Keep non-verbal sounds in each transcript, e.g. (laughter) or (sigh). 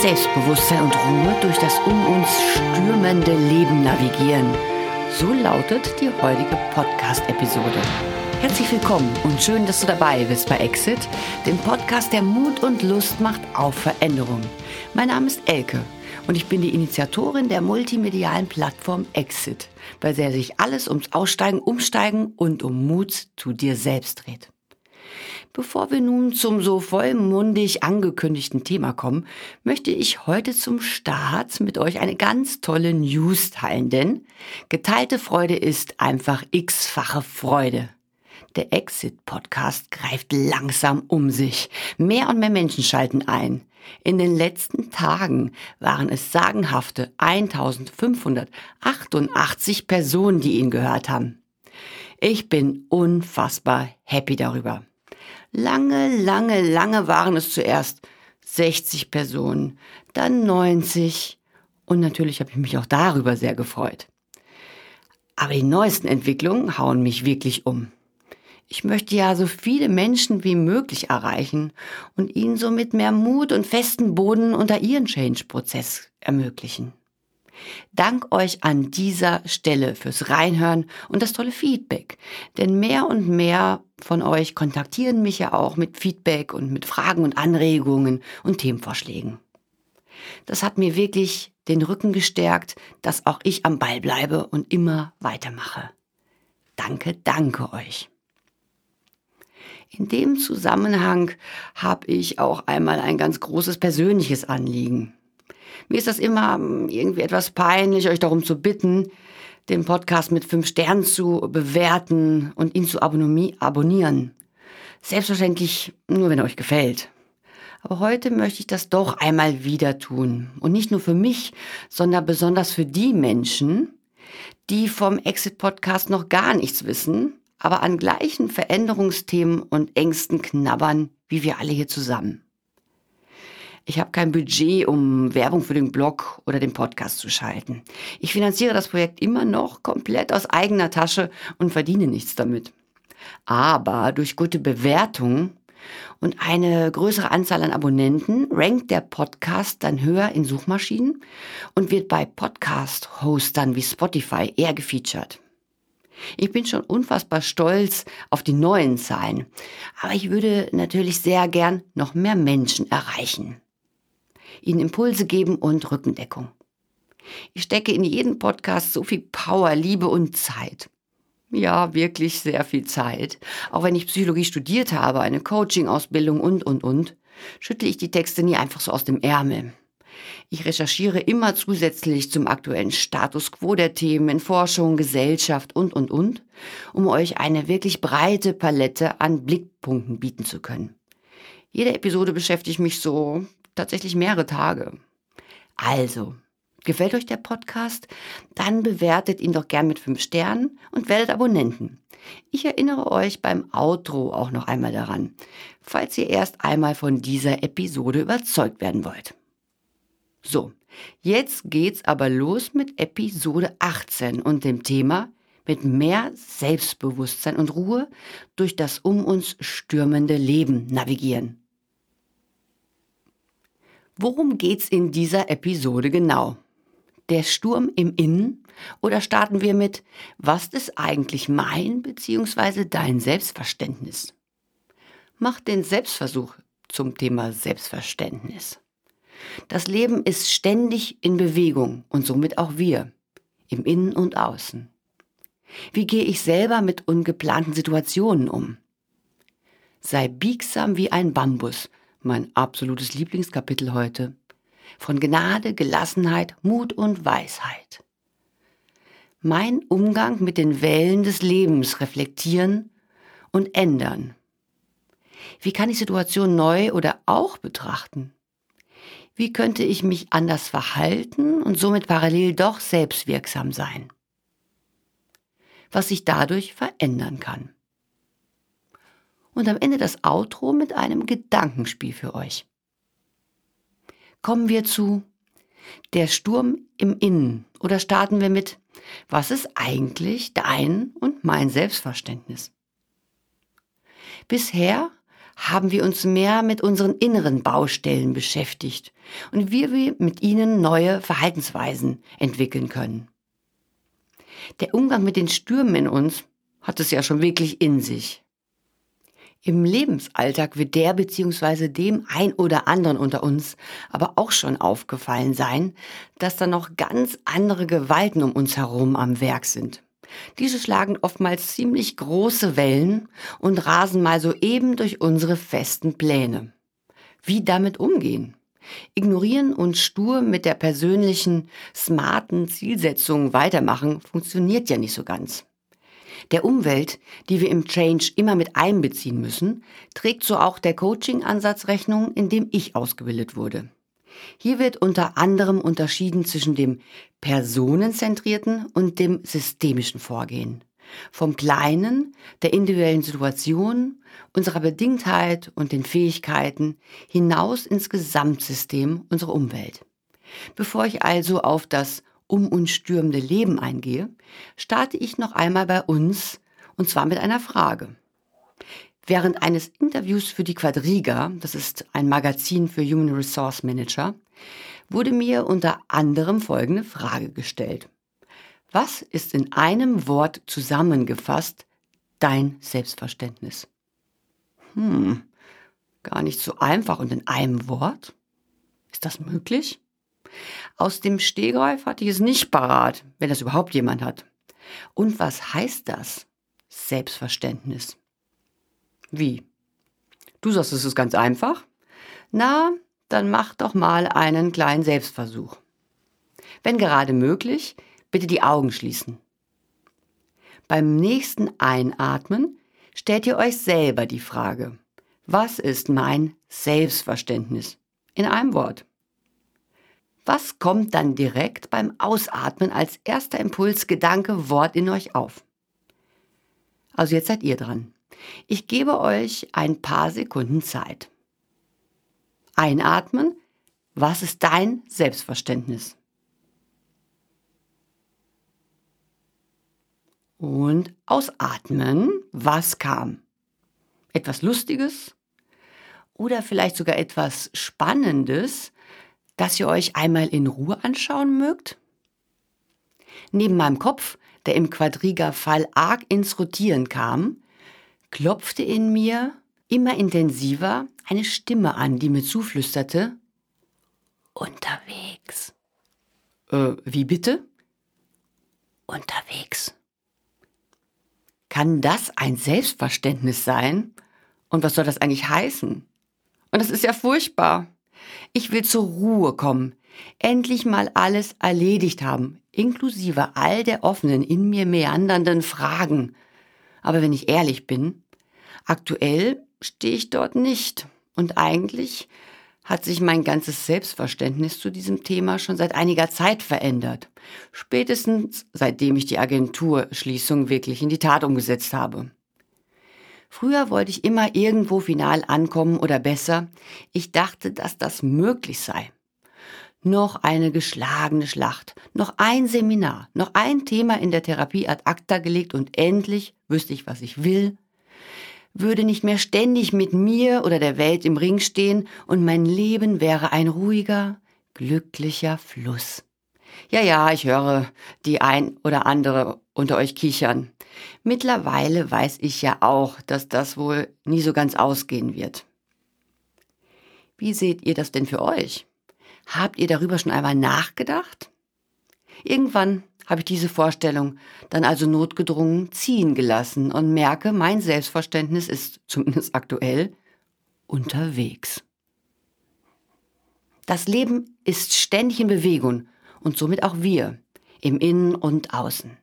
Selbstbewusstsein und Ruhe durch das um uns stürmende Leben navigieren. So lautet die heutige Podcast-Episode. Herzlich willkommen und schön, dass du dabei bist bei Exit, dem Podcast, der Mut und Lust macht auf Veränderung. Mein Name ist Elke und ich bin die Initiatorin der multimedialen Plattform Exit, bei der sich alles ums Aussteigen, Umsteigen und um Mut zu dir selbst dreht. Bevor wir nun zum so vollmundig angekündigten Thema kommen, möchte ich heute zum Start mit euch eine ganz tolle News teilen, denn geteilte Freude ist einfach x-fache Freude. Der Exit-Podcast greift langsam um sich. Mehr und mehr Menschen schalten ein. In den letzten Tagen waren es sagenhafte 1588 Personen, die ihn gehört haben. Ich bin unfassbar happy darüber. Lange, lange, lange waren es zuerst 60 Personen, dann 90 und natürlich habe ich mich auch darüber sehr gefreut. Aber die neuesten Entwicklungen hauen mich wirklich um. Ich möchte ja so viele Menschen wie möglich erreichen und ihnen somit mehr Mut und festen Boden unter ihren Change-Prozess ermöglichen. Dank euch an dieser Stelle fürs Reinhören und das tolle Feedback. Denn mehr und mehr von euch kontaktieren mich ja auch mit Feedback und mit Fragen und Anregungen und Themenvorschlägen. Das hat mir wirklich den Rücken gestärkt, dass auch ich am Ball bleibe und immer weitermache. Danke, danke euch. In dem Zusammenhang habe ich auch einmal ein ganz großes persönliches Anliegen. Mir ist das immer hm, irgendwie etwas peinlich, euch darum zu bitten, den Podcast mit fünf Sternen zu bewerten und ihn zu abonnieren. Selbstverständlich nur, wenn er euch gefällt. Aber heute möchte ich das doch einmal wieder tun. Und nicht nur für mich, sondern besonders für die Menschen, die vom Exit-Podcast noch gar nichts wissen, aber an gleichen Veränderungsthemen und Ängsten knabbern, wie wir alle hier zusammen. Ich habe kein Budget, um Werbung für den Blog oder den Podcast zu schalten. Ich finanziere das Projekt immer noch komplett aus eigener Tasche und verdiene nichts damit. Aber durch gute Bewertungen und eine größere Anzahl an Abonnenten rankt der Podcast dann höher in Suchmaschinen und wird bei Podcast-Hostern wie Spotify eher gefeatured. Ich bin schon unfassbar stolz auf die neuen Zahlen, aber ich würde natürlich sehr gern noch mehr Menschen erreichen ihnen Impulse geben und Rückendeckung. Ich stecke in jeden Podcast so viel Power, Liebe und Zeit. Ja, wirklich sehr viel Zeit. Auch wenn ich Psychologie studiert habe, eine Coaching-Ausbildung und, und, und, schüttle ich die Texte nie einfach so aus dem Ärmel. Ich recherchiere immer zusätzlich zum aktuellen Status quo der Themen in Forschung, Gesellschaft und, und, und, um euch eine wirklich breite Palette an Blickpunkten bieten zu können. Jede Episode beschäftigt mich so tatsächlich mehrere Tage. Also, gefällt euch der Podcast? Dann bewertet ihn doch gern mit fünf Sternen und werdet Abonnenten. Ich erinnere euch beim Outro auch noch einmal daran, falls ihr erst einmal von dieser Episode überzeugt werden wollt. So, jetzt geht's aber los mit Episode 18 und dem Thema mit mehr Selbstbewusstsein und Ruhe durch das um uns stürmende Leben navigieren. Worum geht's in dieser Episode genau? Der Sturm im Innen? Oder starten wir mit, was ist eigentlich mein bzw. dein Selbstverständnis? Mach den Selbstversuch zum Thema Selbstverständnis. Das Leben ist ständig in Bewegung und somit auch wir, im Innen und Außen. Wie gehe ich selber mit ungeplanten Situationen um? Sei biegsam wie ein Bambus mein absolutes Lieblingskapitel heute. Von Gnade, Gelassenheit, Mut und Weisheit. Mein Umgang mit den Wellen des Lebens reflektieren und ändern. Wie kann ich Situationen neu oder auch betrachten? Wie könnte ich mich anders verhalten und somit parallel doch selbstwirksam sein? Was sich dadurch verändern kann und am Ende das Outro mit einem Gedankenspiel für euch. Kommen wir zu der Sturm im Innen oder starten wir mit Was ist eigentlich dein und mein Selbstverständnis? Bisher haben wir uns mehr mit unseren inneren Baustellen beschäftigt und wie wir mit ihnen neue Verhaltensweisen entwickeln können. Der Umgang mit den Stürmen in uns hat es ja schon wirklich in sich. Im Lebensalltag wird der bzw. dem ein oder anderen unter uns aber auch schon aufgefallen sein, dass da noch ganz andere Gewalten um uns herum am Werk sind. Diese schlagen oftmals ziemlich große Wellen und rasen mal soeben durch unsere festen Pläne. Wie damit umgehen? Ignorieren und stur mit der persönlichen, smarten Zielsetzung weitermachen funktioniert ja nicht so ganz. Der Umwelt, die wir im Change immer mit einbeziehen müssen, trägt so auch der Coaching-Ansatz Rechnung, in dem ich ausgebildet wurde. Hier wird unter anderem unterschieden zwischen dem personenzentrierten und dem systemischen Vorgehen. Vom Kleinen, der individuellen Situation, unserer Bedingtheit und den Fähigkeiten hinaus ins Gesamtsystem unserer Umwelt. Bevor ich also auf das um uns stürmende Leben eingehe, starte ich noch einmal bei uns und zwar mit einer Frage. Während eines Interviews für die Quadriga, das ist ein Magazin für Human Resource Manager, wurde mir unter anderem folgende Frage gestellt. Was ist in einem Wort zusammengefasst dein Selbstverständnis? Hm, gar nicht so einfach und in einem Wort? Ist das möglich? Aus dem Stehgreif hatte ich es nicht parat, wenn das überhaupt jemand hat. Und was heißt das? Selbstverständnis. Wie? Du sagst, es ist ganz einfach? Na, dann mach doch mal einen kleinen Selbstversuch. Wenn gerade möglich, bitte die Augen schließen. Beim nächsten Einatmen stellt ihr euch selber die Frage, was ist mein Selbstverständnis? In einem Wort. Was kommt dann direkt beim Ausatmen als erster Impuls, Gedanke, Wort in euch auf? Also jetzt seid ihr dran. Ich gebe euch ein paar Sekunden Zeit. Einatmen. Was ist dein Selbstverständnis? Und ausatmen. Was kam? Etwas Lustiges? Oder vielleicht sogar etwas Spannendes, das ihr euch einmal in Ruhe anschauen mögt? Neben meinem Kopf, der im Quadriga-Fall arg ins Rotieren kam, klopfte in mir immer intensiver eine Stimme an, die mir zuflüsterte, unterwegs. Äh, wie bitte? Unterwegs. Kann das ein Selbstverständnis sein? Und was soll das eigentlich heißen? Und das ist ja furchtbar. Ich will zur Ruhe kommen, endlich mal alles erledigt haben, inklusive all der offenen, in mir meandernden Fragen. Aber wenn ich ehrlich bin, aktuell stehe ich dort nicht. Und eigentlich hat sich mein ganzes Selbstverständnis zu diesem Thema schon seit einiger Zeit verändert. Spätestens seitdem ich die Agenturschließung wirklich in die Tat umgesetzt habe. Früher wollte ich immer irgendwo final ankommen oder besser, ich dachte, dass das möglich sei. Noch eine geschlagene Schlacht, noch ein Seminar, noch ein Thema in der Therapie ad acta gelegt und endlich wüsste ich, was ich will, würde nicht mehr ständig mit mir oder der Welt im Ring stehen und mein Leben wäre ein ruhiger, glücklicher Fluss. Ja, ja, ich höre die ein oder andere unter euch kichern. Mittlerweile weiß ich ja auch, dass das wohl nie so ganz ausgehen wird. Wie seht ihr das denn für euch? Habt ihr darüber schon einmal nachgedacht? Irgendwann habe ich diese Vorstellung dann also notgedrungen ziehen gelassen und merke, mein Selbstverständnis ist (laughs) zumindest aktuell unterwegs. Das Leben ist ständig in Bewegung und somit auch wir im Innen und Außen.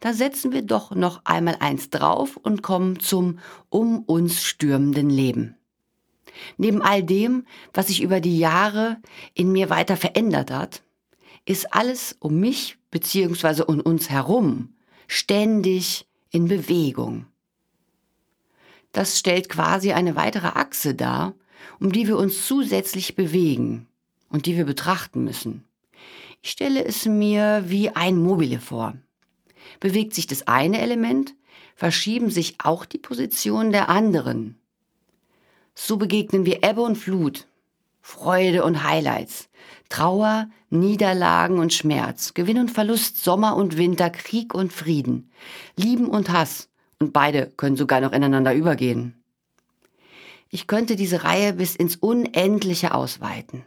Da setzen wir doch noch einmal eins drauf und kommen zum um uns stürmenden Leben. Neben all dem, was sich über die Jahre in mir weiter verändert hat, ist alles um mich bzw. um uns herum ständig in Bewegung. Das stellt quasi eine weitere Achse dar, um die wir uns zusätzlich bewegen und die wir betrachten müssen. Ich stelle es mir wie ein Mobile vor. Bewegt sich das eine Element, verschieben sich auch die Positionen der anderen. So begegnen wir Ebbe und Flut, Freude und Highlights, Trauer, Niederlagen und Schmerz, Gewinn und Verlust, Sommer und Winter, Krieg und Frieden, Lieben und Hass, und beide können sogar noch ineinander übergehen. Ich könnte diese Reihe bis ins Unendliche ausweiten.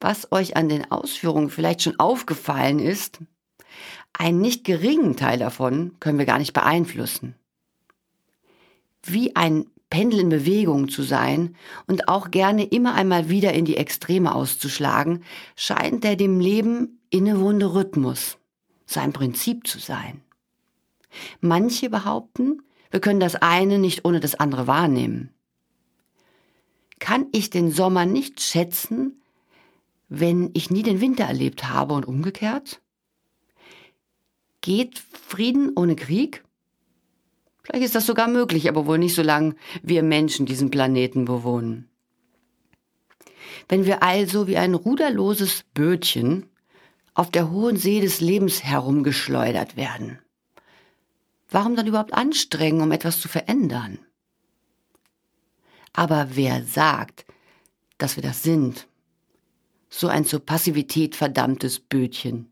Was euch an den Ausführungen vielleicht schon aufgefallen ist, einen nicht geringen Teil davon können wir gar nicht beeinflussen. Wie ein Pendel in Bewegung zu sein und auch gerne immer einmal wieder in die Extreme auszuschlagen, scheint der dem Leben innewohnende Rhythmus sein Prinzip zu sein. Manche behaupten, wir können das eine nicht ohne das andere wahrnehmen. Kann ich den Sommer nicht schätzen, wenn ich nie den Winter erlebt habe und umgekehrt? Geht Frieden ohne Krieg? Vielleicht ist das sogar möglich, aber wohl nicht so lange wir Menschen diesen Planeten bewohnen. Wenn wir also wie ein ruderloses Bötchen auf der hohen See des Lebens herumgeschleudert werden, warum dann überhaupt anstrengen, um etwas zu verändern? Aber wer sagt, dass wir das sind? So ein zur Passivität verdammtes Bötchen.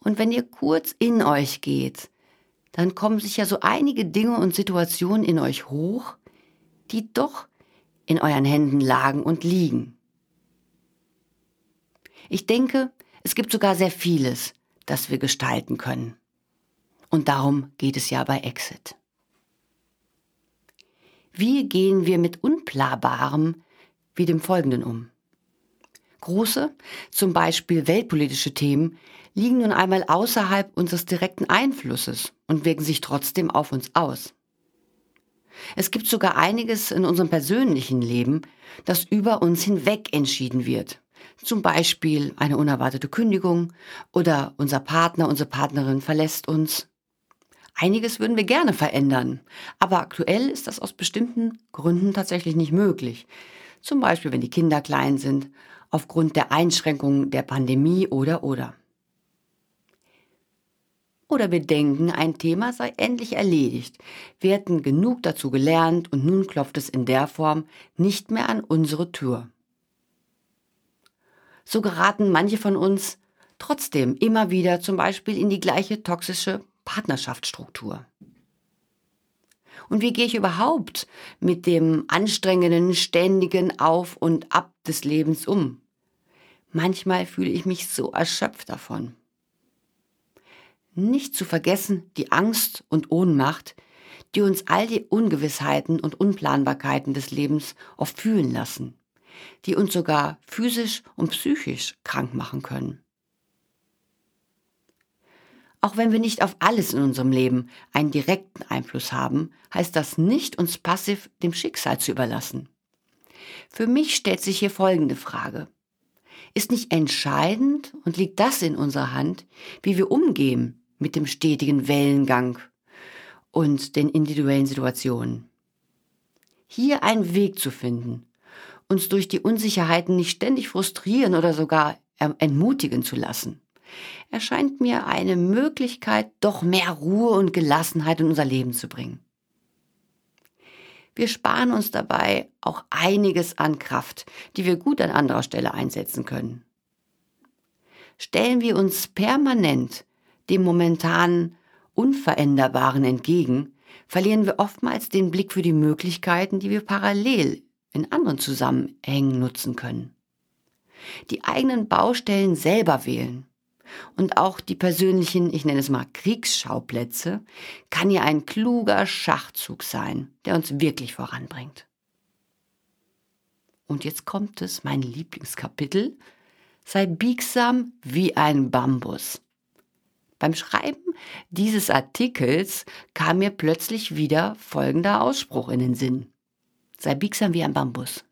Und wenn ihr kurz in euch geht, dann kommen sicher so einige Dinge und Situationen in euch hoch, die doch in euren Händen lagen und liegen. Ich denke, es gibt sogar sehr vieles, das wir gestalten können. Und darum geht es ja bei Exit. Wie gehen wir mit Unplarbarem wie dem Folgenden um? Große, zum Beispiel weltpolitische Themen, liegen nun einmal außerhalb unseres direkten Einflusses und wirken sich trotzdem auf uns aus. Es gibt sogar einiges in unserem persönlichen Leben, das über uns hinweg entschieden wird. Zum Beispiel eine unerwartete Kündigung oder unser Partner, unsere Partnerin verlässt uns Einiges würden wir gerne verändern, aber aktuell ist das aus bestimmten Gründen tatsächlich nicht möglich. Zum Beispiel, wenn die Kinder klein sind, aufgrund der Einschränkungen der Pandemie oder oder. Oder wir denken, ein Thema sei endlich erledigt. Wir hätten genug dazu gelernt und nun klopft es in der Form nicht mehr an unsere Tür. So geraten manche von uns trotzdem immer wieder zum Beispiel in die gleiche toxische Partnerschaftsstruktur. Und wie gehe ich überhaupt mit dem anstrengenden, ständigen Auf und Ab des Lebens um? Manchmal fühle ich mich so erschöpft davon. Nicht zu vergessen die Angst und Ohnmacht, die uns all die Ungewissheiten und Unplanbarkeiten des Lebens oft fühlen lassen, die uns sogar physisch und psychisch krank machen können. Auch wenn wir nicht auf alles in unserem Leben einen direkten Einfluss haben, heißt das nicht, uns passiv dem Schicksal zu überlassen. Für mich stellt sich hier folgende Frage. Ist nicht entscheidend und liegt das in unserer Hand, wie wir umgehen mit dem stetigen Wellengang und den individuellen Situationen? Hier einen Weg zu finden, uns durch die Unsicherheiten nicht ständig frustrieren oder sogar entmutigen zu lassen erscheint mir eine Möglichkeit, doch mehr Ruhe und Gelassenheit in unser Leben zu bringen. Wir sparen uns dabei auch einiges an Kraft, die wir gut an anderer Stelle einsetzen können. Stellen wir uns permanent dem momentan Unveränderbaren entgegen, verlieren wir oftmals den Blick für die Möglichkeiten, die wir parallel in anderen Zusammenhängen nutzen können. Die eigenen Baustellen selber wählen und auch die persönlichen, ich nenne es mal Kriegsschauplätze, kann ja ein kluger Schachzug sein, der uns wirklich voranbringt. Und jetzt kommt es, mein Lieblingskapitel, sei biegsam wie ein Bambus. Beim Schreiben dieses Artikels kam mir plötzlich wieder folgender Ausspruch in den Sinn. Sei biegsam wie ein Bambus.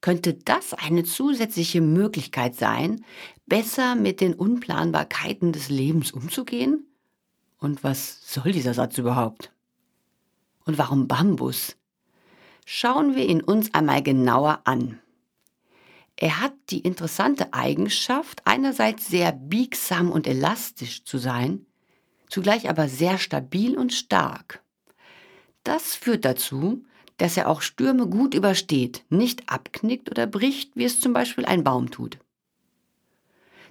Könnte das eine zusätzliche Möglichkeit sein, besser mit den Unplanbarkeiten des Lebens umzugehen? Und was soll dieser Satz überhaupt? Und warum Bambus? Schauen wir ihn uns einmal genauer an. Er hat die interessante Eigenschaft, einerseits sehr biegsam und elastisch zu sein, zugleich aber sehr stabil und stark. Das führt dazu, dass er auch Stürme gut übersteht, nicht abknickt oder bricht, wie es zum Beispiel ein Baum tut.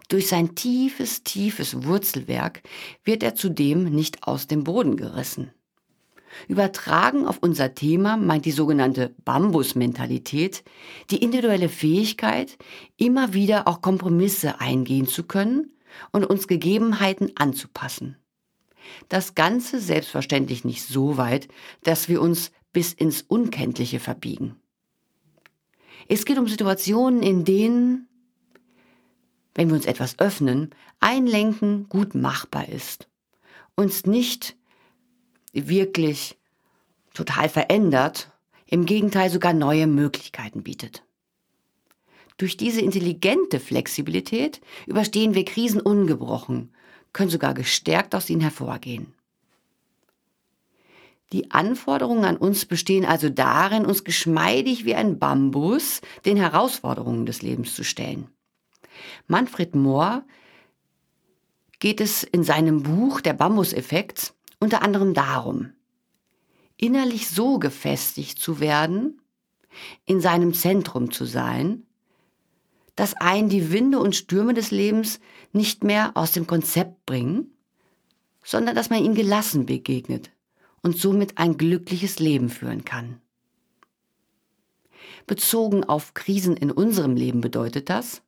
Durch sein tiefes, tiefes Wurzelwerk wird er zudem nicht aus dem Boden gerissen. Übertragen auf unser Thema meint die sogenannte Bambus-Mentalität die individuelle Fähigkeit, immer wieder auch Kompromisse eingehen zu können und uns Gegebenheiten anzupassen. Das Ganze selbstverständlich nicht so weit, dass wir uns bis ins Unkenntliche verbiegen. Es geht um Situationen, in denen wenn wir uns etwas öffnen, einlenken gut machbar ist. Uns nicht wirklich total verändert, im Gegenteil sogar neue Möglichkeiten bietet. Durch diese intelligente Flexibilität überstehen wir Krisen ungebrochen, können sogar gestärkt aus ihnen hervorgehen. Die Anforderungen an uns bestehen also darin, uns geschmeidig wie ein Bambus den Herausforderungen des Lebens zu stellen. Manfred Mohr geht es in seinem Buch Der Bambuseffekt unter anderem darum, innerlich so gefestigt zu werden, in seinem Zentrum zu sein, dass einen die Winde und Stürme des Lebens nicht mehr aus dem Konzept bringen, sondern dass man ihnen gelassen begegnet und somit ein glückliches Leben führen kann. Bezogen auf Krisen in unserem Leben bedeutet das,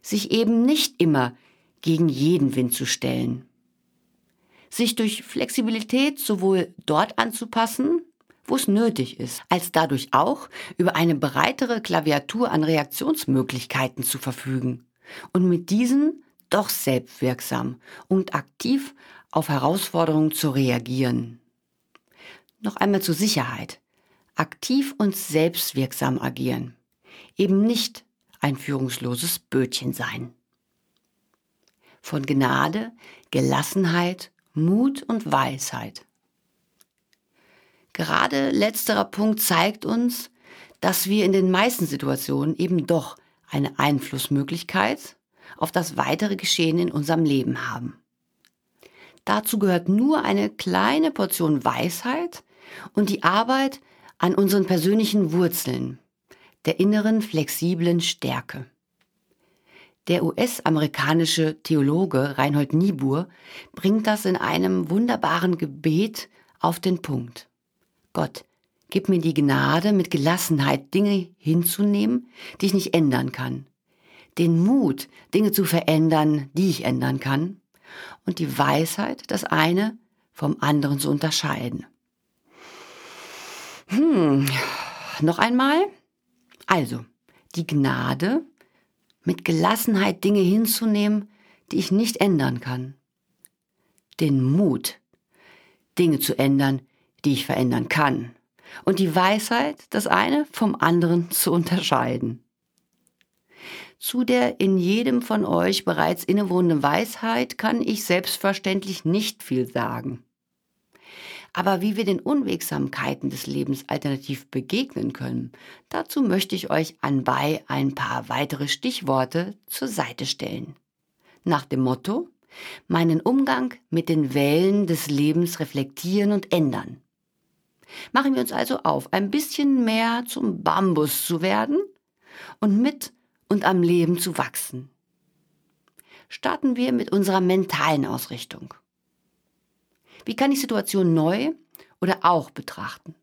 sich eben nicht immer gegen jeden Wind zu stellen. Sich durch Flexibilität sowohl dort anzupassen, wo es nötig ist, als dadurch auch über eine breitere Klaviatur an Reaktionsmöglichkeiten zu verfügen und mit diesen doch selbstwirksam und aktiv auf Herausforderungen zu reagieren. Noch einmal zur Sicherheit. Aktiv und selbstwirksam agieren. Eben nicht ein führungsloses Bötchen sein. Von Gnade, Gelassenheit, Mut und Weisheit. Gerade letzterer Punkt zeigt uns, dass wir in den meisten Situationen eben doch eine Einflussmöglichkeit auf das weitere Geschehen in unserem Leben haben. Dazu gehört nur eine kleine Portion Weisheit und die Arbeit an unseren persönlichen Wurzeln, der inneren flexiblen Stärke. Der US-amerikanische Theologe Reinhold Niebuhr bringt das in einem wunderbaren Gebet auf den Punkt. Gott, gib mir die Gnade, mit Gelassenheit Dinge hinzunehmen, die ich nicht ändern kann. Den Mut, Dinge zu verändern, die ich ändern kann. Und die Weisheit, das eine vom anderen zu unterscheiden. Hm, noch einmal. Also, die Gnade, mit Gelassenheit Dinge hinzunehmen, die ich nicht ändern kann. Den Mut, Dinge zu ändern, die ich verändern kann. Und die Weisheit, das eine vom anderen zu unterscheiden. Zu der in jedem von euch bereits innewohnenden Weisheit kann ich selbstverständlich nicht viel sagen. Aber wie wir den Unwegsamkeiten des Lebens alternativ begegnen können, dazu möchte ich euch anbei ein paar weitere Stichworte zur Seite stellen. Nach dem Motto, meinen Umgang mit den Wellen des Lebens reflektieren und ändern. Machen wir uns also auf, ein bisschen mehr zum Bambus zu werden und mit und am Leben zu wachsen. Starten wir mit unserer mentalen Ausrichtung. Wie kann ich Situationen neu oder auch betrachten?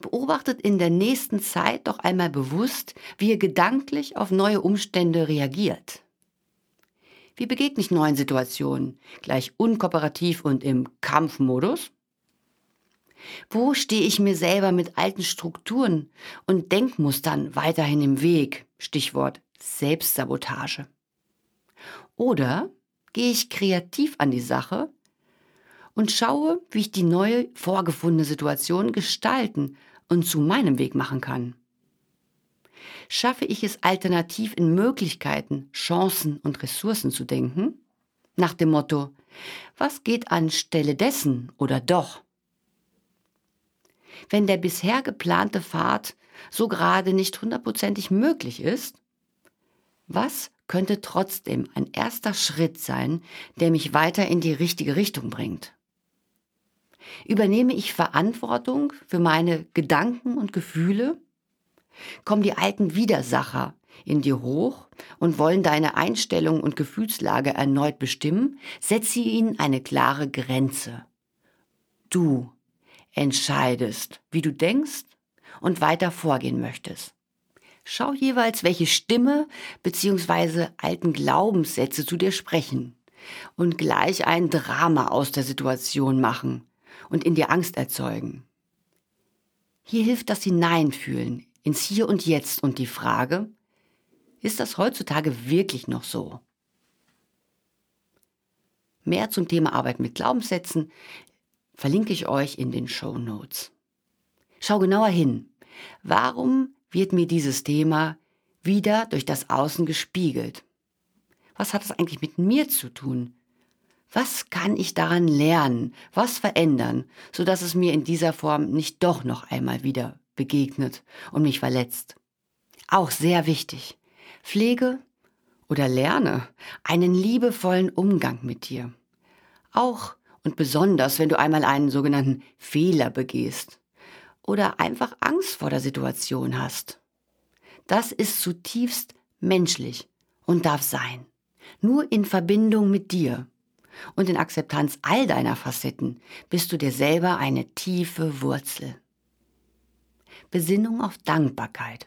Beobachtet in der nächsten Zeit doch einmal bewusst, wie ihr gedanklich auf neue Umstände reagiert. Wie begegne ich neuen Situationen? Gleich unkooperativ und im Kampfmodus? Wo stehe ich mir selber mit alten Strukturen und Denkmustern weiterhin im Weg? Stichwort Selbstsabotage. Oder gehe ich kreativ an die Sache und schaue, wie ich die neue vorgefundene Situation gestalten und zu meinem Weg machen kann. Schaffe ich es alternativ in Möglichkeiten, Chancen und Ressourcen zu denken? Nach dem Motto, was geht anstelle dessen oder doch? Wenn der bisher geplante Pfad so gerade nicht hundertprozentig möglich ist, was könnte trotzdem ein erster Schritt sein, der mich weiter in die richtige Richtung bringt? Übernehme ich Verantwortung für meine Gedanken und Gefühle? Kommen die alten Widersacher in dir hoch und wollen deine Einstellung und Gefühlslage erneut bestimmen? Setze ihnen eine klare Grenze. Du entscheidest, wie du denkst und weiter vorgehen möchtest. Schau jeweils, welche Stimme bzw. alten Glaubenssätze zu dir sprechen und gleich ein Drama aus der Situation machen und in dir Angst erzeugen. Hier hilft das Hineinfühlen ins Hier und Jetzt und die Frage, ist das heutzutage wirklich noch so? Mehr zum Thema Arbeit mit Glaubenssätzen verlinke ich euch in den Show Notes. Schau genauer hin. Warum wird mir dieses Thema wieder durch das Außen gespiegelt? Was hat es eigentlich mit mir zu tun? Was kann ich daran lernen, was verändern, so dass es mir in dieser Form nicht doch noch einmal wieder begegnet und mich verletzt? Auch sehr wichtig. Pflege oder lerne einen liebevollen Umgang mit dir. Auch und besonders, wenn du einmal einen sogenannten Fehler begehst oder einfach Angst vor der Situation hast. Das ist zutiefst menschlich und darf sein. Nur in Verbindung mit dir und in Akzeptanz all deiner Facetten bist du dir selber eine tiefe Wurzel. Besinnung auf Dankbarkeit.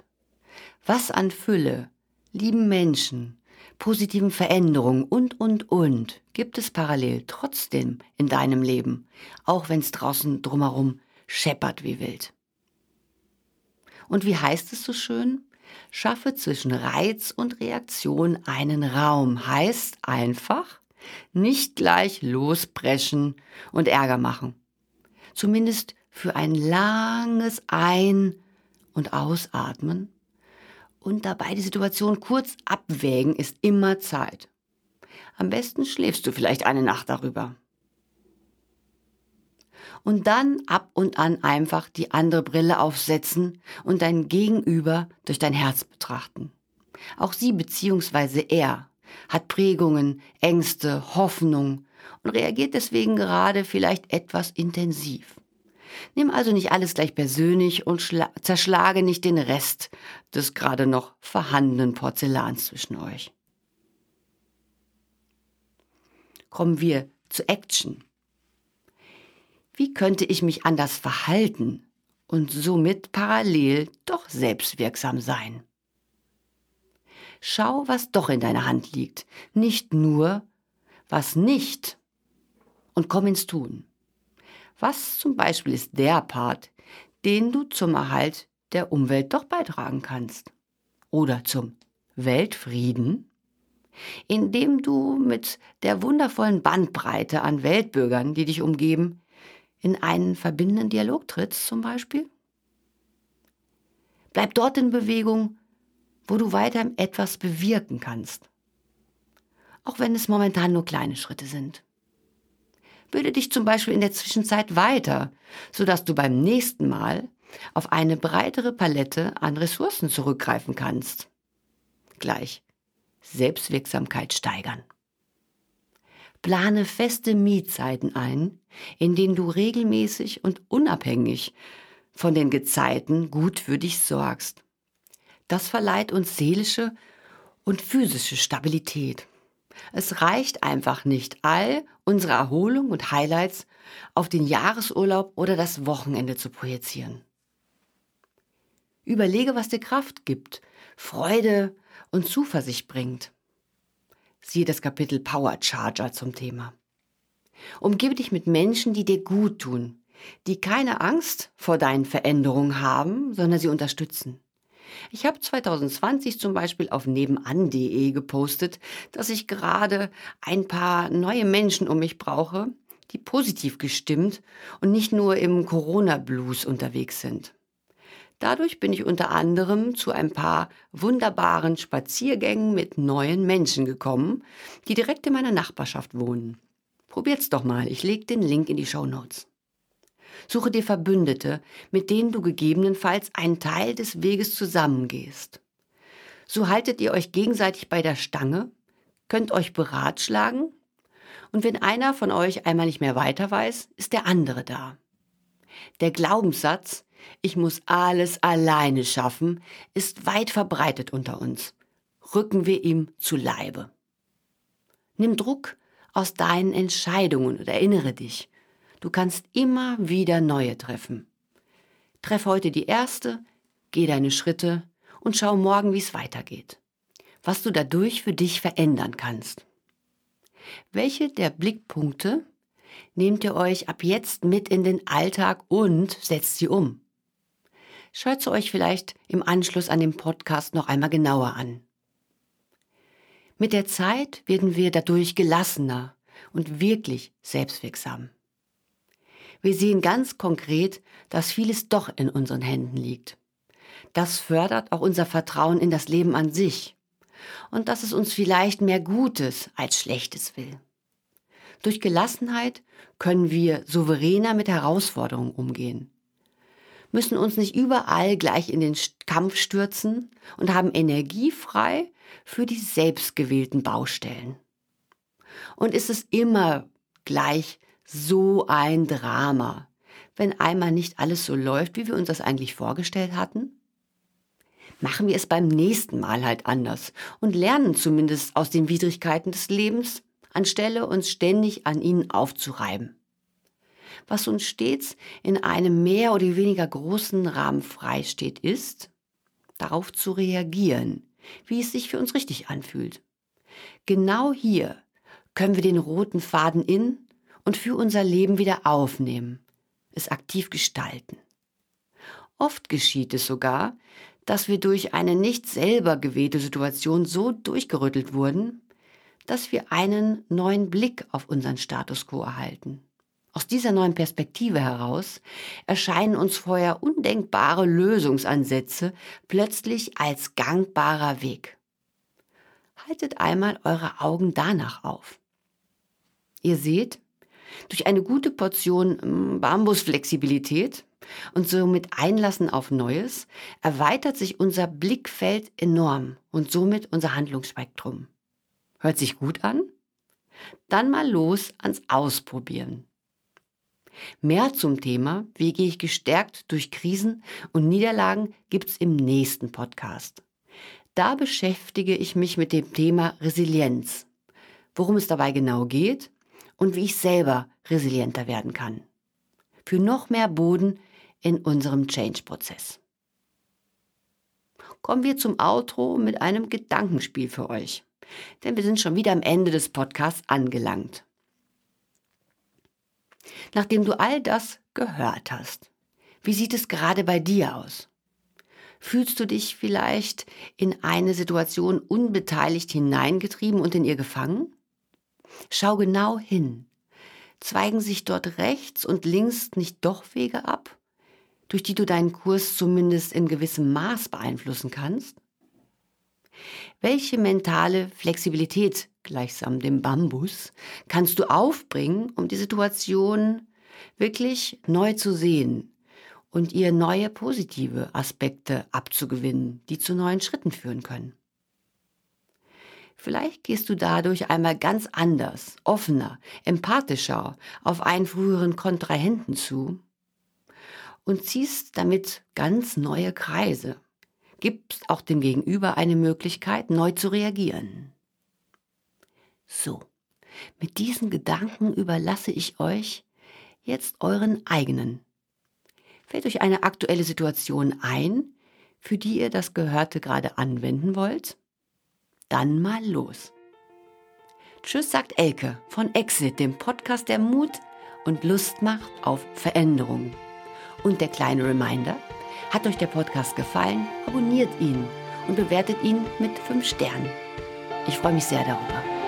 Was an Fülle, lieben Menschen, positiven Veränderungen und, und, und gibt es parallel trotzdem in deinem Leben, auch wenn es draußen drumherum scheppert wie wild. Und wie heißt es so schön? Schaffe zwischen Reiz und Reaktion einen Raum. Heißt einfach, nicht gleich lospreschen und Ärger machen. Zumindest für ein langes Ein- und Ausatmen und dabei die Situation kurz abwägen ist immer Zeit. Am besten schläfst du vielleicht eine Nacht darüber. Und dann ab und an einfach die andere Brille aufsetzen und dein Gegenüber durch dein Herz betrachten. Auch sie bzw. er hat Prägungen, Ängste, Hoffnung und reagiert deswegen gerade vielleicht etwas intensiv. Nimm also nicht alles gleich persönlich und zerschlage nicht den Rest des gerade noch vorhandenen Porzellans zwischen euch. Kommen wir zu Action. Wie könnte ich mich anders verhalten und somit parallel doch selbstwirksam sein? Schau, was doch in deiner Hand liegt, nicht nur, was nicht, und komm ins Tun. Was zum Beispiel ist der Part, den du zum Erhalt der Umwelt doch beitragen kannst? Oder zum Weltfrieden? Indem du mit der wundervollen Bandbreite an Weltbürgern, die dich umgeben, in einen verbindenden Dialog trittst zum Beispiel? Bleib dort in Bewegung, wo du weiter etwas bewirken kannst. Auch wenn es momentan nur kleine Schritte sind. Bilde dich zum Beispiel in der Zwischenzeit weiter, sodass du beim nächsten Mal auf eine breitere Palette an Ressourcen zurückgreifen kannst. Gleich Selbstwirksamkeit steigern. Plane feste Mietzeiten ein, in denen du regelmäßig und unabhängig von den Gezeiten gut für dich sorgst. Das verleiht uns seelische und physische Stabilität. Es reicht einfach nicht, all unsere Erholung und Highlights auf den Jahresurlaub oder das Wochenende zu projizieren. Überlege, was dir Kraft gibt, Freude und Zuversicht bringt. Siehe das Kapitel Power Charger zum Thema. Umgebe dich mit Menschen, die dir gut tun, die keine Angst vor deinen Veränderungen haben, sondern sie unterstützen. Ich habe 2020 zum Beispiel auf nebenan.de gepostet, dass ich gerade ein paar neue Menschen um mich brauche, die positiv gestimmt und nicht nur im Corona-Blues unterwegs sind. Dadurch bin ich unter anderem zu ein paar wunderbaren Spaziergängen mit neuen Menschen gekommen, die direkt in meiner Nachbarschaft wohnen. Probiert's doch mal, ich lege den Link in die Show Notes. Suche dir Verbündete, mit denen du gegebenenfalls einen Teil des Weges zusammengehst. So haltet ihr euch gegenseitig bei der Stange, könnt euch beratschlagen Und wenn einer von euch einmal nicht mehr weiter weiß, ist der andere da. Der Glaubenssatz, ich muss alles alleine schaffen, ist weit verbreitet unter uns. Rücken wir ihm zu Leibe. Nimm Druck aus deinen Entscheidungen und erinnere dich, du kannst immer wieder neue treffen. Treff heute die erste, geh deine Schritte und schau morgen, wie es weitergeht. Was du dadurch für dich verändern kannst. Welche der Blickpunkte nehmt ihr euch ab jetzt mit in den Alltag und setzt sie um? Schaut sie euch vielleicht im Anschluss an den Podcast noch einmal genauer an. Mit der Zeit werden wir dadurch gelassener und wirklich selbstwirksam. Wir sehen ganz konkret, dass vieles doch in unseren Händen liegt. Das fördert auch unser Vertrauen in das Leben an sich und dass es uns vielleicht mehr Gutes als Schlechtes will. Durch Gelassenheit können wir souveräner mit Herausforderungen umgehen, müssen uns nicht überall gleich in den Kampf stürzen und haben Energie frei für die selbstgewählten Baustellen. Und ist es immer gleich so ein Drama, wenn einmal nicht alles so läuft, wie wir uns das eigentlich vorgestellt hatten? Machen wir es beim nächsten Mal halt anders und lernen zumindest aus den Widrigkeiten des Lebens, anstelle uns ständig an ihnen aufzureiben. Was uns stets in einem mehr oder weniger großen Rahmen freisteht, ist, darauf zu reagieren, wie es sich für uns richtig anfühlt. Genau hier können wir den roten Faden in und für unser Leben wieder aufnehmen, es aktiv gestalten. Oft geschieht es sogar, dass wir durch eine nicht selber gewählte Situation so durchgerüttelt wurden, dass wir einen neuen Blick auf unseren Status quo erhalten. Aus dieser neuen Perspektive heraus erscheinen uns vorher undenkbare Lösungsansätze plötzlich als gangbarer Weg. Haltet einmal eure Augen danach auf. Ihr seht, durch eine gute Portion hm, Bambusflexibilität und somit Einlassen auf Neues erweitert sich unser Blickfeld enorm und somit unser Handlungsspektrum. Hört sich gut an? Dann mal los ans Ausprobieren. Mehr zum Thema, wie gehe ich gestärkt durch Krisen und Niederlagen, gibt's im nächsten Podcast. Da beschäftige ich mich mit dem Thema Resilienz, worum es dabei genau geht und wie ich selber resilienter werden kann. Für noch mehr Boden in unserem Change-Prozess. Kommen wir zum Outro mit einem Gedankenspiel für euch, denn wir sind schon wieder am Ende des Podcasts angelangt. Nachdem du all das gehört hast, wie sieht es gerade bei dir aus? Fühlst du dich vielleicht in eine Situation unbeteiligt hineingetrieben und in ihr gefangen? Schau genau hin. Zweigen sich dort rechts und links nicht doch Wege ab, durch die du deinen Kurs zumindest in gewissem Maß beeinflussen kannst? Welche mentale Flexibilität, gleichsam dem Bambus, kannst du aufbringen, um die Situation wirklich neu zu sehen und ihr neue positive Aspekte abzugewinnen, die zu neuen Schritten führen können? Vielleicht gehst du dadurch einmal ganz anders, offener, empathischer auf einen früheren Kontrahenten zu und ziehst damit ganz neue Kreise. Gibst auch dem Gegenüber eine Möglichkeit, neu zu reagieren. So, mit diesen Gedanken überlasse ich euch jetzt euren eigenen. Fällt euch eine aktuelle Situation ein, für die ihr das Gehörte gerade anwenden wollt? Dann mal los. Tschüss, sagt Elke von Exit, dem Podcast, der Mut und Lust macht auf Veränderungen. Und der kleine Reminder, hat euch der Podcast gefallen, abonniert ihn und bewertet ihn mit 5 Sternen. Ich freue mich sehr darüber.